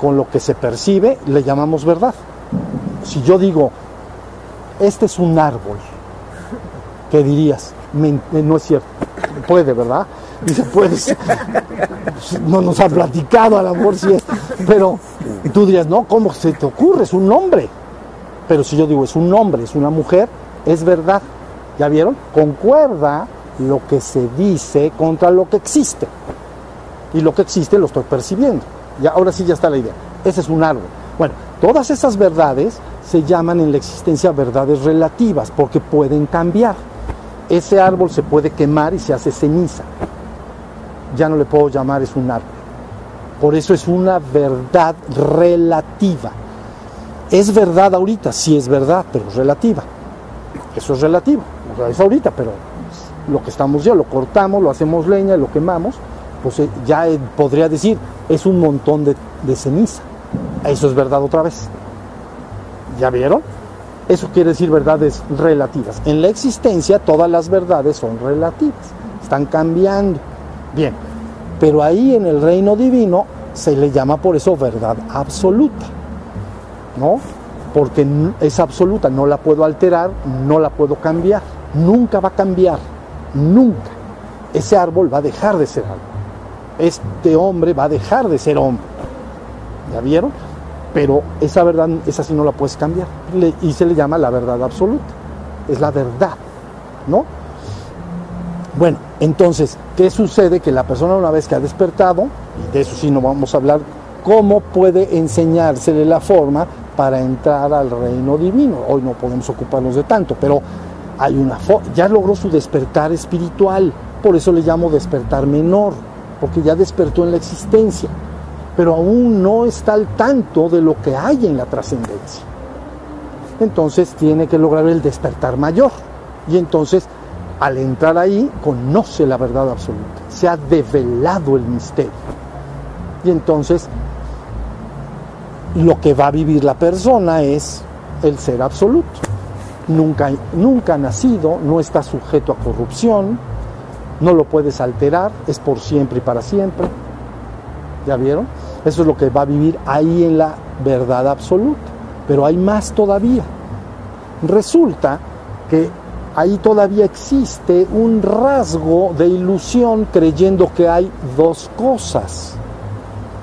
con lo que se percibe, le llamamos verdad. Si yo digo, este es un árbol, ¿qué dirías? No es cierto. Puede, ¿verdad? Dice, pues, [laughs] no nos ha platicado, a lo mejor si es. Pero tú dirías, no, ¿cómo se te ocurre? Es un hombre. Pero si yo digo, es un hombre, es una mujer, es verdad. ¿Ya vieron? Concuerda lo que se dice contra lo que existe. Y lo que existe lo estoy percibiendo. Ya, ahora sí ya está la idea. Ese es un árbol. Bueno, todas esas verdades se llaman en la existencia verdades relativas porque pueden cambiar. Ese árbol se puede quemar y se hace ceniza ya no le puedo llamar es un árbol. Por eso es una verdad relativa. Es verdad ahorita, sí es verdad, pero es relativa. Eso es relativo. es ahorita, pero lo que estamos ya, lo cortamos, lo hacemos leña, lo quemamos, pues eh, ya eh, podría decir, es un montón de, de ceniza. Eso es verdad otra vez. ¿Ya vieron? Eso quiere decir verdades relativas. En la existencia todas las verdades son relativas, están cambiando. Bien, pero ahí en el reino divino se le llama por eso verdad absoluta, ¿no? Porque es absoluta, no la puedo alterar, no la puedo cambiar, nunca va a cambiar, nunca. Ese árbol va a dejar de ser árbol, este hombre va a dejar de ser hombre. ¿Ya vieron? Pero esa verdad, esa sí no la puedes cambiar. Y se le llama la verdad absoluta. Es la verdad, ¿no? Bueno, entonces, ¿qué sucede? Que la persona una vez que ha despertado, y de eso sí no vamos a hablar, ¿cómo puede enseñársele la forma para entrar al reino divino? Hoy no podemos ocuparnos de tanto, pero hay una ya logró su despertar espiritual, por eso le llamo despertar menor, porque ya despertó en la existencia, pero aún no está al tanto de lo que hay en la trascendencia. Entonces tiene que lograr el despertar mayor. Y entonces, al entrar ahí, conoce la verdad absoluta. Se ha develado el misterio. Y entonces, lo que va a vivir la persona es el ser absoluto. Nunca, nunca nacido, no está sujeto a corrupción, no lo puedes alterar, es por siempre y para siempre. ¿Ya vieron? Eso es lo que va a vivir ahí en la verdad absoluta. Pero hay más todavía. Resulta que ahí todavía existe un rasgo de ilusión creyendo que hay dos cosas,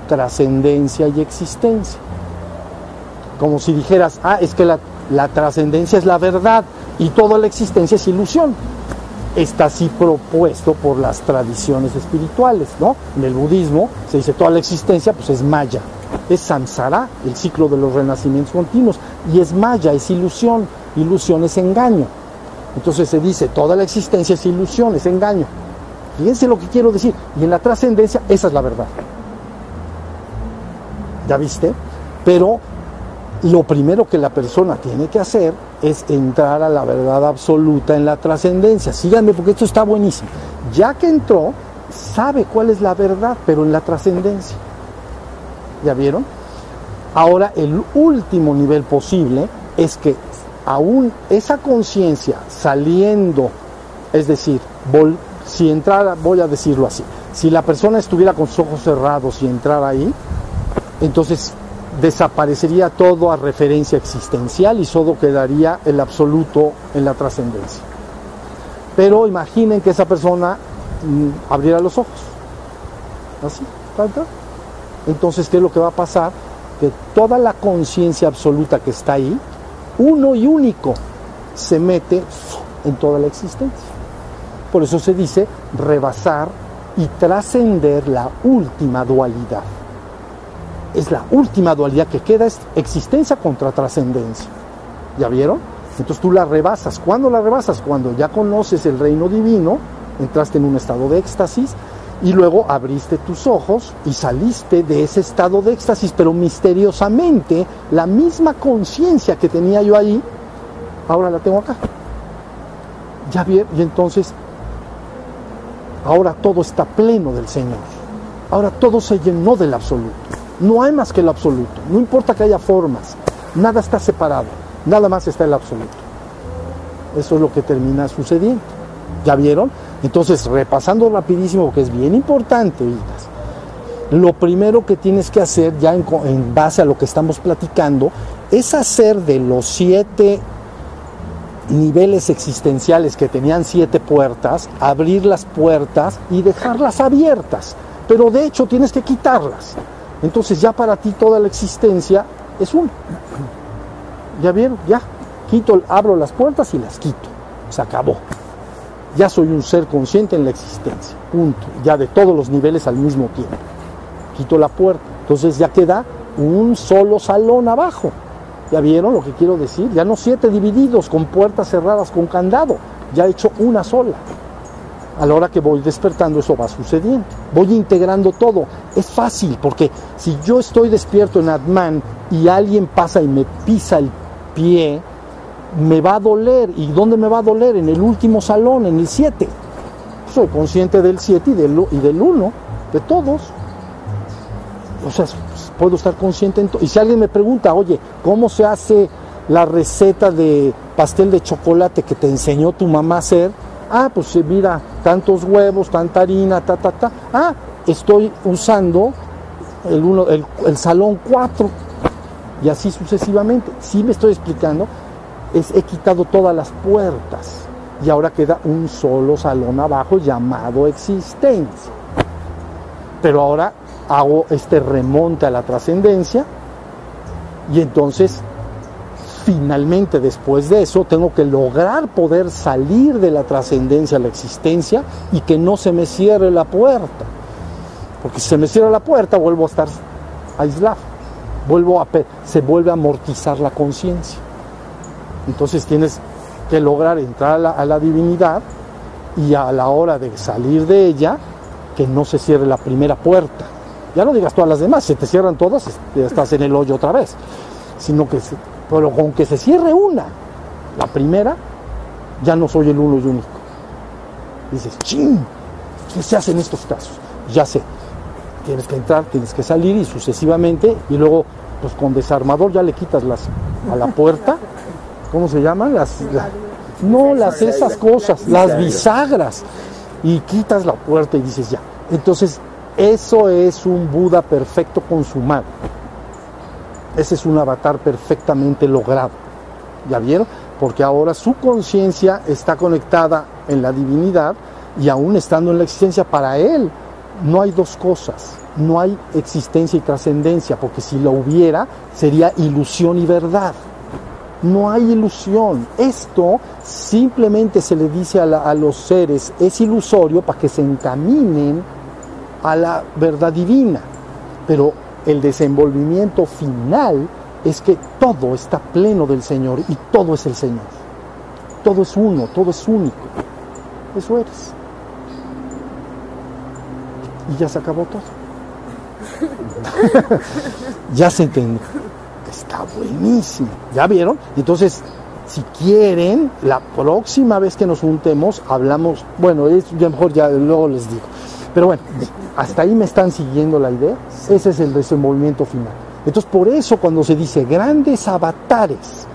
trascendencia y existencia. Como si dijeras, ah, es que la, la trascendencia es la verdad y toda la existencia es ilusión. Está así propuesto por las tradiciones espirituales, ¿no? En el budismo se dice toda la existencia, pues es maya, es samsara, el ciclo de los renacimientos continuos, y es maya, es ilusión, ilusión es engaño. Entonces se dice toda la existencia es ilusión, es engaño. Fíjense lo que quiero decir, y en la trascendencia esa es la verdad. ¿Ya viste? Pero lo primero que la persona tiene que hacer es entrar a la verdad absoluta en la trascendencia. Síganme porque esto está buenísimo. Ya que entró, sabe cuál es la verdad, pero en la trascendencia. ¿Ya vieron? Ahora el último nivel posible es que aún esa conciencia saliendo, es decir, si entrara, voy a decirlo así, si la persona estuviera con sus ojos cerrados y entrara ahí, entonces desaparecería todo a referencia existencial y solo quedaría el absoluto en la trascendencia. Pero imaginen que esa persona mm, abriera los ojos. Así, tal. Entonces, ¿qué es lo que va a pasar? Que toda la conciencia absoluta que está ahí, uno y único, se mete en toda la existencia. Por eso se dice rebasar y trascender la última dualidad es la última dualidad que queda, es existencia contra trascendencia. ¿Ya vieron? Entonces tú la rebasas. ¿Cuándo la rebasas? Cuando ya conoces el reino divino, entraste en un estado de éxtasis y luego abriste tus ojos y saliste de ese estado de éxtasis, pero misteriosamente la misma conciencia que tenía yo ahí, ahora la tengo acá. ¿Ya vieron? Y entonces, ahora todo está pleno del Señor. Ahora todo se llenó del absoluto. No hay más que el absoluto. No importa que haya formas. Nada está separado. Nada más está el absoluto. Eso es lo que termina sucediendo. ¿Ya vieron? Entonces, repasando rapidísimo, porque es bien importante, lo primero que tienes que hacer, ya en base a lo que estamos platicando, es hacer de los siete niveles existenciales que tenían siete puertas, abrir las puertas y dejarlas abiertas. Pero de hecho tienes que quitarlas. Entonces ya para ti toda la existencia es uno. ¿Ya vieron? Ya. Quito, abro las puertas y las quito. Se acabó. Ya soy un ser consciente en la existencia. Punto. Ya de todos los niveles al mismo tiempo. Quito la puerta. Entonces ya queda un solo salón abajo. ¿Ya vieron lo que quiero decir? Ya no siete divididos con puertas cerradas con candado. Ya he hecho una sola. A la hora que voy despertando eso va sucediendo. Voy integrando todo. Es fácil porque si yo estoy despierto en Atman y alguien pasa y me pisa el pie, me va a doler. ¿Y dónde me va a doler? En el último salón, en el 7. Soy consciente del 7 y del, y del 1, de todos. O sea, puedo estar consciente en todo. Y si alguien me pregunta, oye, ¿cómo se hace la receta de pastel de chocolate que te enseñó tu mamá a hacer? Ah, pues eh, mira, tantos huevos, tanta harina, ta, ta, ta. Ah, estoy usando el, uno, el, salón 4 y así sucesivamente. Si me estoy explicando, he quitado todas las puertas y ahora queda un solo salón abajo llamado existencia. Pero ahora hago este remonte a la trascendencia Y entonces, finalmente, después de eso, tengo que lograr poder salir de la trascendencia a la existencia y que no se me cierre la puerta. Porque si se me cierra la puerta, vuelvo a estar aislado. Vuelvo a, se vuelve a amortizar la conciencia. Entonces tienes que lograr entrar a la, a la divinidad y a la hora de salir de ella, que no se cierre la primera puerta. Ya no digas todas las demás, si te cierran todas, estás en el hoyo otra vez. Sino que, pero con que se cierre una, la primera, ya no soy el uno y único. Dices, ching, ¿qué se hace en estos casos? Ya sé, tienes que entrar, tienes que salir y sucesivamente, y luego, pues con desarmador ya le quitas las a la puerta, ¿cómo se llaman? No, las esas cosas, las bisagras, y quitas la puerta y dices ya. Entonces, eso es un Buda perfecto consumado. Ese es un avatar perfectamente logrado. ¿Ya vieron? Porque ahora su conciencia está conectada en la divinidad y aún estando en la existencia para él no hay dos cosas. No hay existencia y trascendencia, porque si lo hubiera sería ilusión y verdad. No hay ilusión. Esto simplemente se le dice a, los seres, es ilusorio para que se encaminen a la verdad divina. Pero el desenvolvimiento final es que todo está pleno del Señor y todo es el Señor. Todo es uno, todo es único. Eso eres. Y ya se acabó todo. [laughs] ya se entendió. Está buenísimo. ¿Ya vieron? Entonces, si quieren, la próxima vez que nos juntemos, hablamos, bueno, es, mejor ya luego les digo. Pero bueno, hasta ahí me están siguiendo la idea. Ese es el desenvolvimiento final. Entonces, por eso cuando se dice grandes avatares,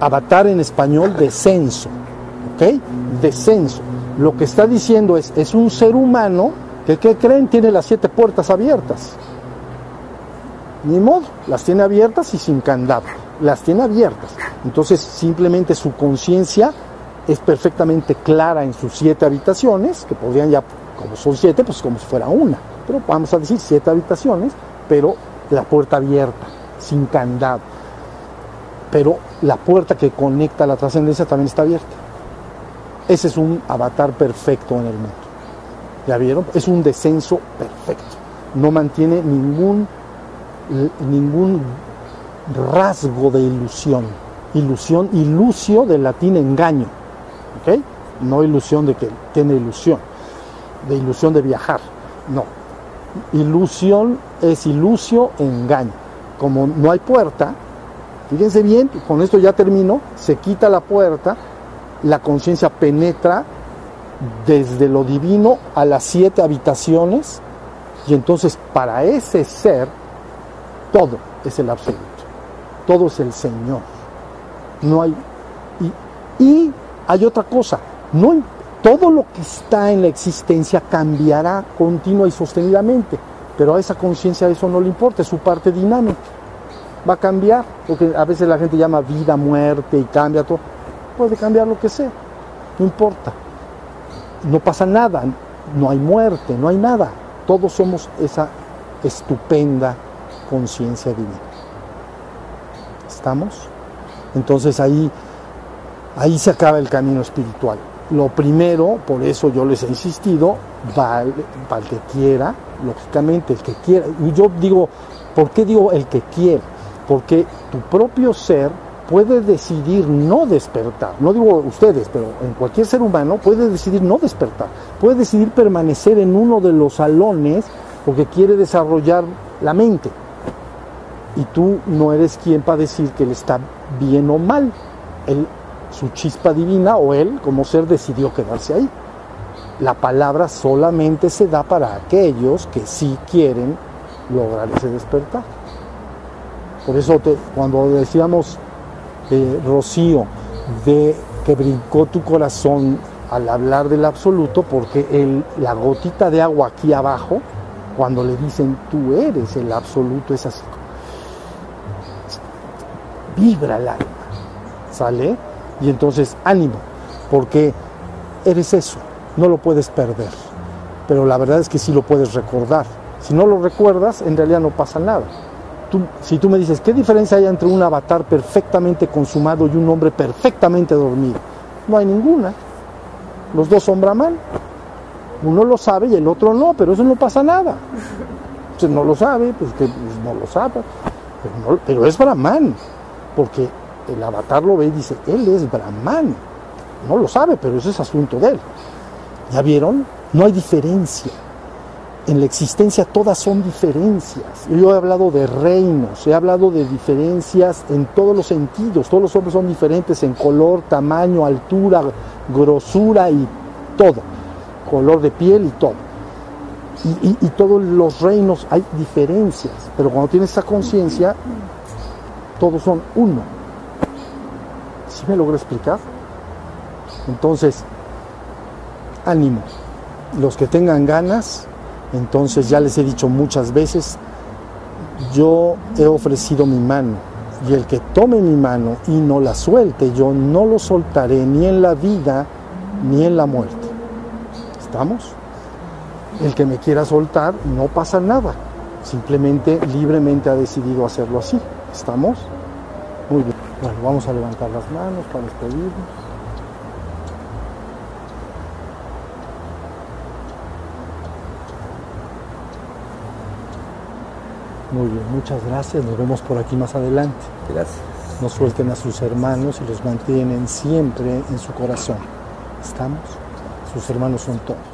avatar en español, descenso, ¿ok? Descenso. Lo que está diciendo es, es un ser humano que, ¿qué creen? Tiene las siete puertas abiertas. Ni modo, las tiene abiertas y sin candado. Las tiene abiertas. Entonces, simplemente su conciencia es perfectamente clara en sus siete habitaciones, que podrían ya como son siete, pues como si fuera una. Pero vamos a decir siete habitaciones, pero la puerta abierta, sin candado. Pero la puerta que conecta a la trascendencia también está abierta. Ese es un avatar perfecto en el mundo. ¿Ya vieron? Es un descenso perfecto. No mantiene ningún, ningún rasgo de ilusión. Ilusión, ilusio del latín engaño. ¿Ok? No ilusión de que tiene ilusión de ilusión de viajar. No. Ilusión es ilusio, engaño. Como no hay puerta, fíjense bien, con esto ya termino, se quita la puerta, la conciencia penetra desde lo divino a las siete habitaciones y entonces para ese ser todo es el absoluto, todo es el Señor. No hay y, hay otra cosa, no todo lo que está en la existencia cambiará continua y sostenidamente, pero a esa conciencia eso no le importa, es su parte dinámica. Va a cambiar, porque a veces la gente llama vida, muerte y cambia todo. Puede cambiar lo que sea, no importa. No pasa nada, no hay muerte, no hay nada. Todos somos esa estupenda conciencia divina. ¿Estamos? Entonces ahí, ahí se acaba el camino espiritual lo primero, por eso yo les he insistido, para el, que quiera, lógicamente, el que quiera. Y yo digo, ¿por qué digo el que quiera? Porque tu propio ser puede decidir no despertar. No digo ustedes, pero en cualquier ser humano puede decidir no despertar. Puede decidir permanecer en uno de los salones porque quiere desarrollar la mente. Y tú no eres quien para decir que él está bien o mal. Él su chispa divina o él como ser decidió quedarse ahí. La palabra solamente se da para aquellos que sí quieren lograr ese despertar. Por eso cuando decíamos, eh, Rocío, de que brincó tu corazón al hablar del absoluto, porque el, la gotita de agua aquí abajo, cuando le dicen tú eres el absoluto, es así. Vibra el alma, ¿sale? Y entonces ánimo, porque eres eso, no lo puedes perder. Pero la verdad es que sí lo puedes recordar. Si no lo recuerdas, en realidad no pasa nada. tú, si tú me dices, ¿qué diferencia hay entre un avatar perfectamente consumado y un hombre perfectamente dormido? No hay ninguna. Los dos son Brahman. Uno lo sabe y el otro no, pero eso no pasa nada. Entonces no lo sabe, pues que pues, no lo sabe. Pero, pero es Brahman, porque el avatar lo ve y dice, él es Brahman. No lo sabe, pero ese es asunto de él. ¿Ya vieron? No hay diferencia. En la existencia todas son diferencias. Yo he hablado de reinos, he hablado de diferencias en todos los sentidos. Todos los hombres son diferentes en color, tamaño, altura, grosura y todo. Color de piel y todo. Y, todos los reinos hay diferencias. Pero cuando tienes esa conciencia, todos son uno. ¿Sí me logro explicar? Entonces, ánimo. Los que tengan ganas, entonces ya les he dicho muchas veces, yo he ofrecido mi mano y el que tome mi mano y no la suelte, yo no lo soltaré ni en la vida ni en la muerte. ¿Estamos? El que me quiera soltar, no pasa nada. Simplemente, libremente ha decidido hacerlo así. ¿Estamos? Bueno, vamos a levantar las manos para despedirnos. Muy bien, muchas gracias. Nos vemos por aquí más adelante. Gracias. No suelten a sus hermanos y los mantienen siempre en su corazón. ¿Estamos? Sus hermanos son todos.